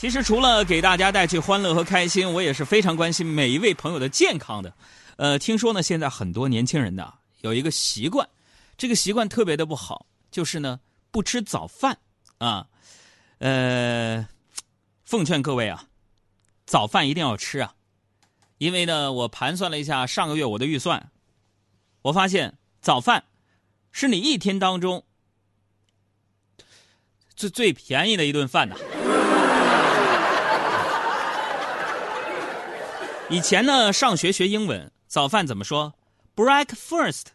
其实除了给大家带去欢乐和开心，我也是非常关心每一位朋友的健康的。呃，听说呢，现在很多年轻人呢有一个习惯，这个习惯特别的不好，就是呢不吃早饭啊。呃，奉劝各位啊，早饭一定要吃啊，因为呢，我盘算了一下上个月我的预算，我发现早饭是你一天当中最最便宜的一顿饭呐。以前呢，上学学英文，早饭怎么说？breakfast。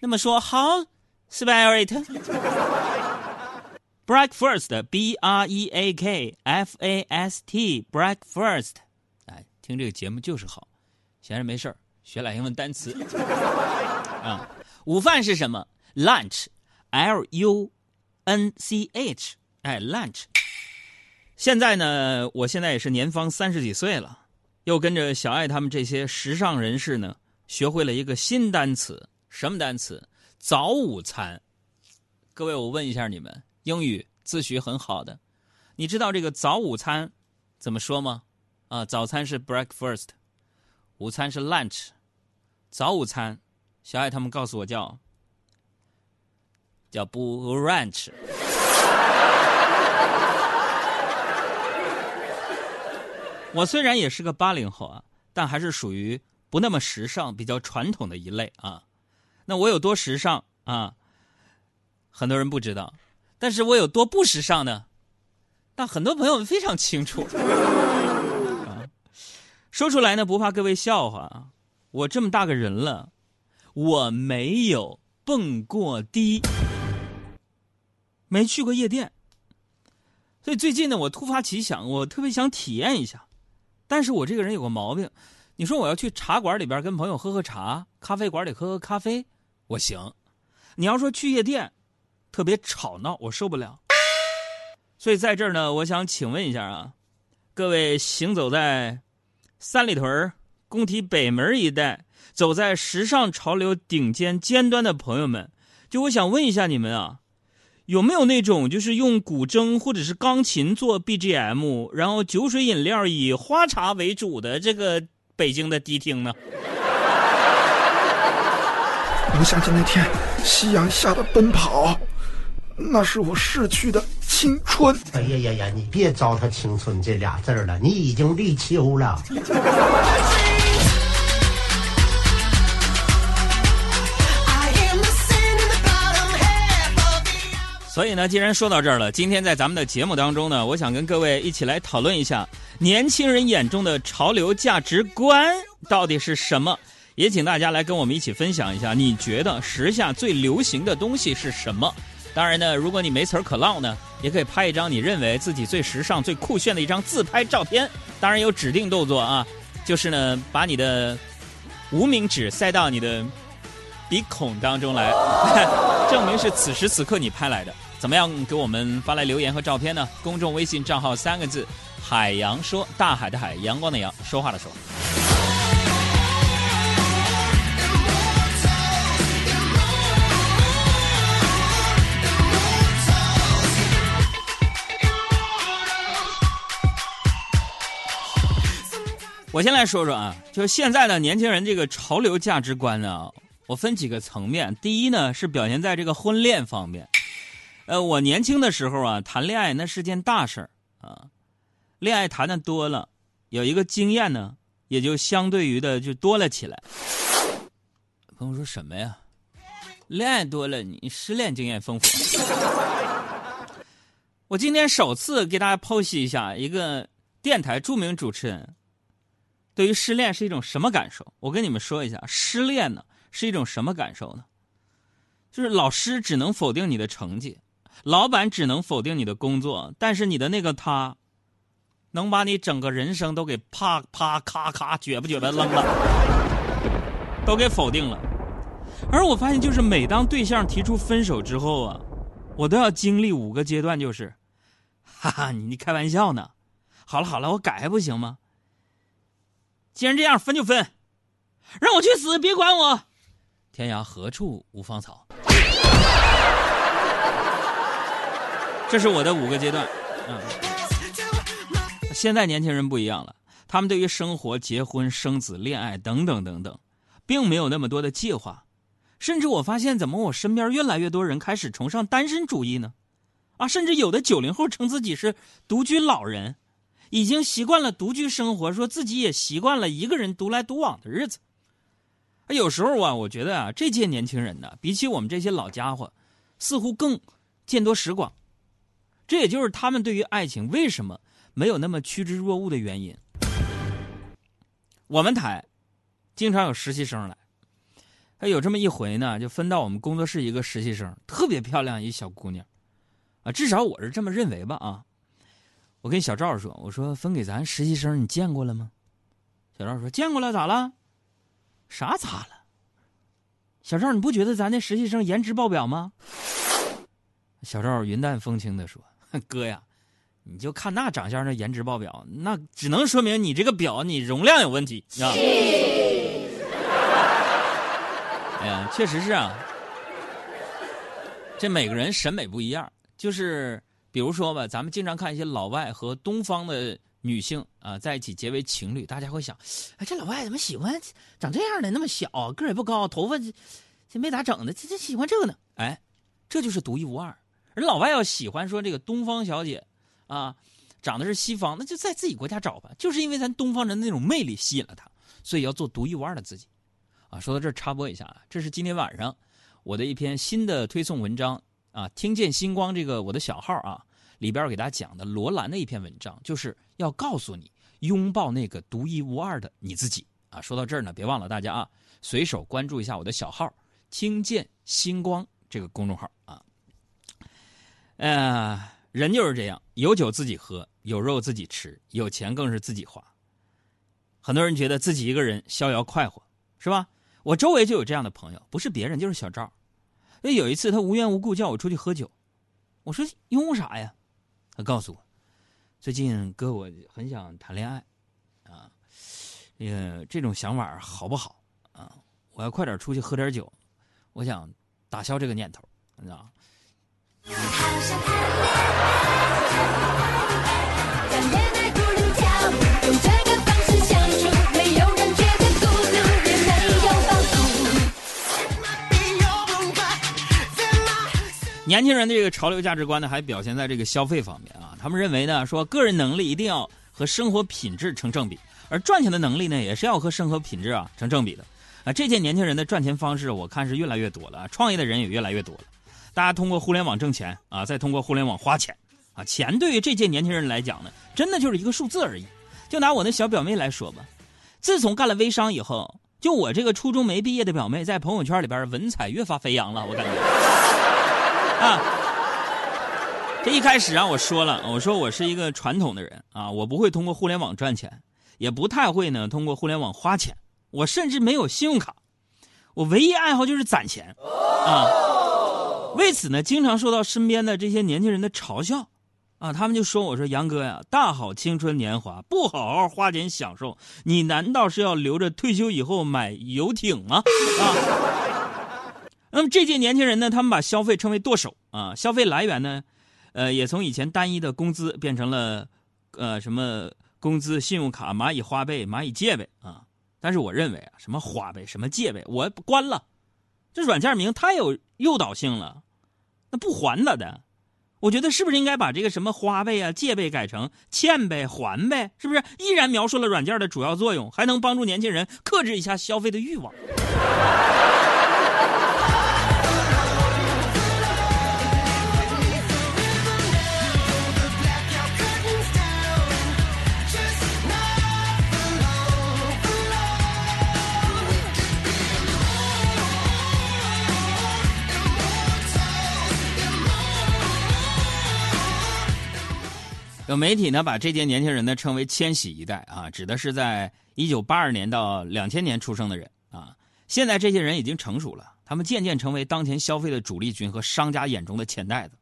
那么说，how spell it？breakfast，b r e a k f a s t，breakfast。哎，听这个节目就是好，闲着没事学俩英文单词。啊，午饭是什么？lunch，l u n c h。哎，lunch。现在呢，我现在也是年方三十几岁了。又跟着小爱他们这些时尚人士呢，学会了一个新单词，什么单词？早午餐。各位，我问一下你们，英语自学很好的，你知道这个早午餐怎么说吗？啊，早餐是 breakfast，午餐是 lunch，早午餐，小爱他们告诉我叫叫 brunch。我虽然也是个八零后啊，但还是属于不那么时尚、比较传统的一类啊。那我有多时尚啊？很多人不知道，但是我有多不时尚呢？但很多朋友非常清楚。啊，说出来呢不怕各位笑话，我这么大个人了，我没有蹦过迪，没去过夜店，所以最近呢，我突发奇想，我特别想体验一下。但是我这个人有个毛病，你说我要去茶馆里边跟朋友喝喝茶，咖啡馆里喝喝咖啡，我行。你要说去夜店，特别吵闹，我受不了。所以在这儿呢，我想请问一下啊，各位行走在三里屯、工体北门一带，走在时尚潮流顶尖尖端的朋友们，就我想问一下你们啊。有没有那种就是用古筝或者是钢琴做 BGM，然后酒水饮料以花茶为主的这个北京的迪厅呢？我想起那天夕阳下的奔跑，那是我逝去的青春。哎呀呀呀！你别糟蹋青春这俩字了，你已经立秋了。所以呢，既然说到这儿了，今天在咱们的节目当中呢，我想跟各位一起来讨论一下年轻人眼中的潮流价值观到底是什么。也请大家来跟我们一起分享一下，你觉得时下最流行的东西是什么？当然呢，如果你没词儿可唠呢，也可以拍一张你认为自己最时尚、最酷炫的一张自拍照片。当然有指定动作啊，就是呢，把你的无名指塞到你的鼻孔当中来，证明是此时此刻你拍来的。怎么样给我们发来留言和照片呢？公众微信账号三个字：海洋说，大海的海，阳光的阳，说话的说。我先来说说啊，就是现在的年轻人这个潮流价值观呢，我分几个层面。第一呢，是表现在这个婚恋方面。呃，我年轻的时候啊，谈恋爱那是件大事儿啊，恋爱谈的多了，有一个经验呢，也就相对于的就多了起来。朋友说什么呀？恋爱多了，你失恋经验丰富。我今天首次给大家剖析一下一个电台著名主持人对于失恋是一种什么感受。我跟你们说一下，失恋呢是一种什么感受呢？就是老师只能否定你的成绩。老板只能否定你的工作，但是你的那个他，能把你整个人生都给啪啪咔咔绝不绝的扔了，都给否定了。而我发现，就是每当对象提出分手之后啊，我都要经历五个阶段，就是，哈哈，你你开玩笑呢？好了好了，我改还不行吗？既然这样，分就分，让我去死，别管我。天涯何处无芳草。这是我的五个阶段，嗯。现在年轻人不一样了，他们对于生活、结婚、生子、恋爱等等等等，并没有那么多的计划。甚至我发现，怎么我身边越来越多人开始崇尚单身主义呢？啊，甚至有的九零后称自己是独居老人，已经习惯了独居生活，说自己也习惯了一个人独来独往的日子。有时候啊，我觉得啊，这届年轻人呢，比起我们这些老家伙，似乎更见多识广。这也就是他们对于爱情为什么没有那么趋之若鹜的原因。我们台经常有实习生来。他有这么一回呢，就分到我们工作室一个实习生，特别漂亮一小姑娘，啊，至少我是这么认为吧啊。我跟小赵说：“我说分给咱实习生，你见过了吗？”小赵说：“见过了，咋了？啥咋了？”小赵，你不觉得咱那实习生颜值爆表吗？小赵云淡风轻的说：“哥呀，你就看那长相，那颜值爆表，那只能说明你这个表你容量有问题啊。”哎呀，确实是啊。这每个人审美不一样，就是比如说吧，咱们经常看一些老外和东方的女性啊在一起结为情侣，大家会想，哎，这老外怎么喜欢长这样的，那么小，个儿也不高，头发这没咋整的，这这喜欢这个呢？哎，这就是独一无二。而老外要喜欢说这个东方小姐啊，长得是西方，那就在自己国家找吧，就是因为咱东方人的那种魅力吸引了他，所以要做独一无二的自己。啊，说到这儿插播一下啊，这是今天晚上我的一篇新的推送文章啊，听见星光这个我的小号啊里边给大家讲的罗兰的一篇文章，就是要告诉你拥抱那个独一无二的你自己啊。说到这儿呢，别忘了大家啊，随手关注一下我的小号“听见星光”这个公众号啊。呃，人就是这样，有酒自己喝，有肉自己吃，有钱更是自己花。很多人觉得自己一个人逍遥快活，是吧？我周围就有这样的朋友，不是别人就是小赵。那有一次他无缘无故叫我出去喝酒，我说因为啥呀？他告诉我，最近哥我很想谈恋爱，啊，那个这种想法好不好啊？我要快点出去喝点酒，我想打消这个念头，你知道吗。年轻人的这个潮流价值观呢，还表现在这个消费方面啊。他们认为呢，说个人能力一定要和生活品质成正比，而赚钱的能力呢，也是要和生活品质啊成正比的。啊，这届年轻人的赚钱方式，我看是越来越多了，创业的人也越来越多了。大家通过互联网挣钱啊，再通过互联网花钱啊。钱对于这届年轻人来讲呢，真的就是一个数字而已。就拿我那小表妹来说吧，自从干了微商以后，就我这个初中没毕业的表妹，在朋友圈里边文采越发飞扬了，我感觉。啊，这一开始啊，我说了，我说我是一个传统的人啊，我不会通过互联网赚钱，也不太会呢通过互联网花钱，我甚至没有信用卡，我唯一爱好就是攒钱啊。为此呢，经常受到身边的这些年轻人的嘲笑啊，他们就说我说杨哥呀，大好青春年华，不好好花钱享受，你难道是要留着退休以后买游艇吗？啊。那么这届年轻人呢，他们把消费称为剁手啊，消费来源呢，呃，也从以前单一的工资变成了，呃，什么工资、信用卡、蚂蚁花呗、蚂蚁借呗啊。但是我认为啊，什么花呗、什么借呗，我关了，这软件名太有诱导性了，那不还咋的？我觉得是不是应该把这个什么花呗啊、借呗改成欠呗、还呗？是不是依然描述了软件的主要作用，还能帮助年轻人克制一下消费的欲望？有媒体呢把这届年轻人呢称为“千禧一代”啊，指的是在一九八二年到两千年出生的人啊。现在这些人已经成熟了，他们渐渐成为当前消费的主力军和商家眼中的钱袋子。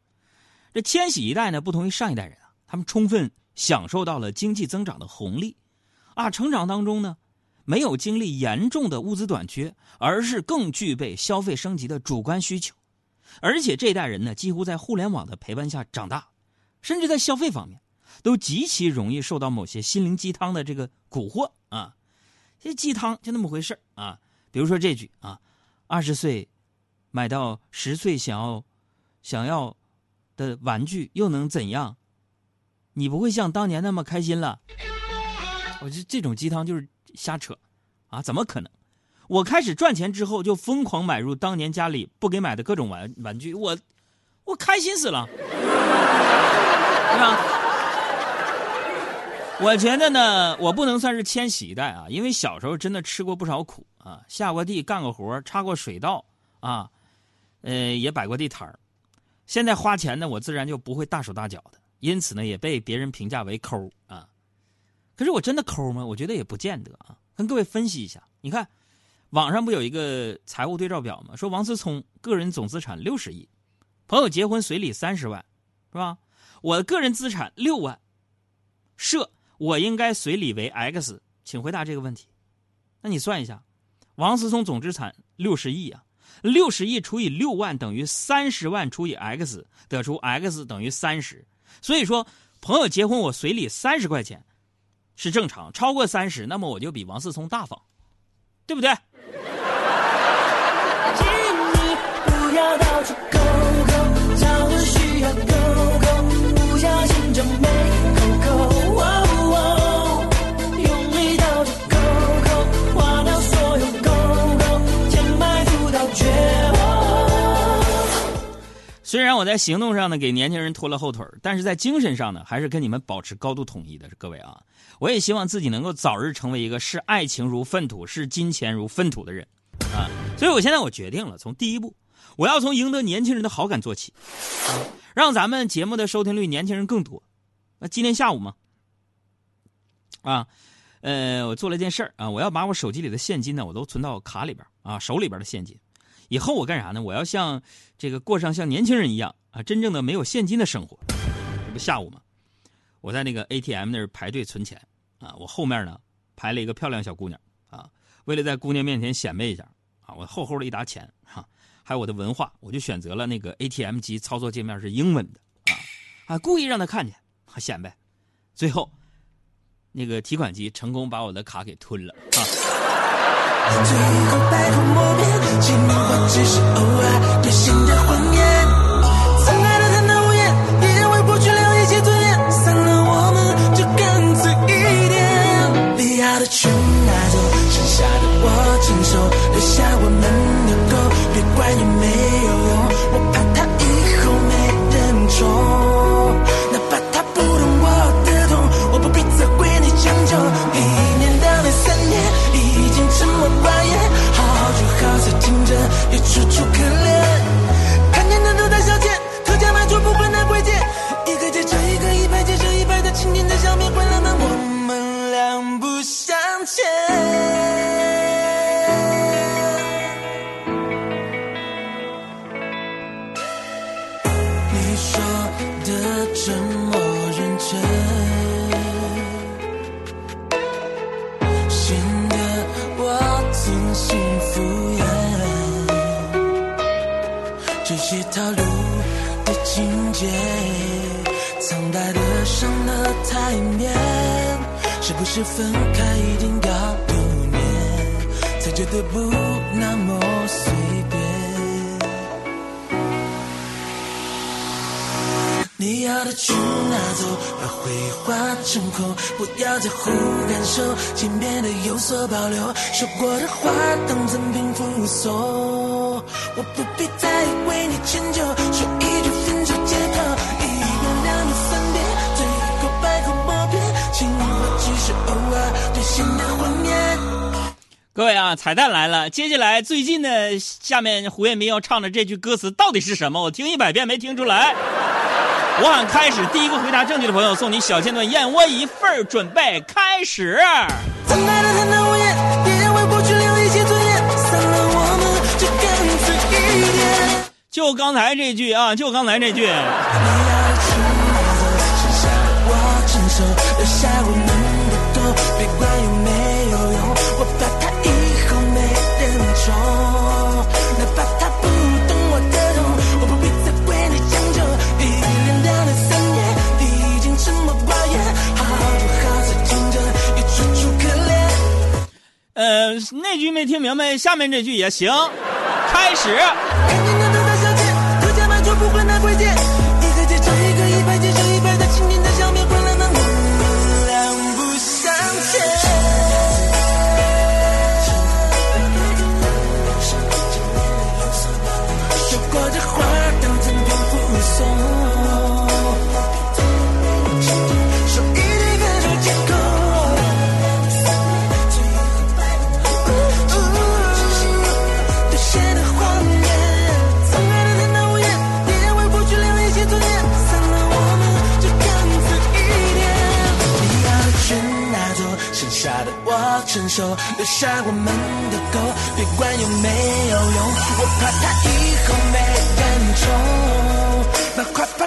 这千禧一代呢，不同于上一代人啊，他们充分享受到了经济增长的红利啊，成长当中呢，没有经历严重的物资短缺，而是更具备消费升级的主观需求。而且这一代人呢，几乎在互联网的陪伴下长大，甚至在消费方面。都极其容易受到某些心灵鸡汤的这个蛊惑啊。这鸡汤就那么回事啊。比如说这句啊：“二十岁买到十岁想要想要的玩具，又能怎样？你不会像当年那么开心了。”我这这种鸡汤就是瞎扯啊！怎么可能？我开始赚钱之后，就疯狂买入当年家里不给买的各种玩玩具，我我开心死了，是吧？我觉得呢，我不能算是千禧一代啊，因为小时候真的吃过不少苦啊，下过地干过活，插过水稻啊，呃，也摆过地摊儿。现在花钱呢，我自然就不会大手大脚的，因此呢，也被别人评价为抠啊。可是我真的抠吗？我觉得也不见得啊。跟各位分析一下，你看。网上不有一个财务对照表吗？说王思聪个人总资产六十亿，朋友结婚随礼三十万，是吧？我的个人资产六万，设我应该随礼为 x，请回答这个问题。那你算一下，王思聪总资产六十亿啊，六十亿除以六万等于三十万除以 x，得出 x 等于三十。所以说，朋友结婚我随礼三十块钱是正常，超过三十，那么我就比王思聪大方，对不对？虽然我在行动上呢给年轻人拖了后腿但是在精神上呢还是跟你们保持高度统一的。各位啊，我也希望自己能够早日成为一个视爱情如粪土、视金钱如粪土的人啊！所以我现在我决定了，从第一步。我要从赢得年轻人的好感做起，让咱们节目的收听率年轻人更多。那今天下午嘛，啊，呃，我做了件事儿啊，我要把我手机里的现金呢，我都存到卡里边啊，手里边的现金。以后我干啥呢？我要像这个过上像年轻人一样啊，真正的没有现金的生活。这不下午吗，我在那个 ATM 那儿排队存钱啊，我后面呢排了一个漂亮小姑娘啊，为了在姑娘面前显摆一下啊，我厚厚的一沓钱哈。还有我的文化，我就选择了那个 ATM 机操作界面是英文的啊啊，故意让她看见，显摆。最后，那个提款机成功把我的卡给吞了啊。最后百口莫辩情话只是偶尔兑现的谎言曾爱的贪得无厌也要为过去留一些尊严散了我们就干脆一点你要的全拿走剩下的我承受留下我们的狗别怪你没是不是分开一定要留念，才觉得不那么随便。你要的去拿走，把回忆化成空，不要在乎感受，请变得有所保留。说过的话当赠品附送，我不必再为你迁就，说各位啊，彩蛋来了！接下来最近的下面胡彦斌要唱的这句歌词到底是什么？我听一百遍没听出来。我喊开始，第一个回答正确的朋友送你小线段燕窝一份准备开始。就刚才这句啊，就刚才这句。没听明白下面这句也行。开始。我承受，留下我们的狗，别管有没有用，我怕它以后没人宠。那快。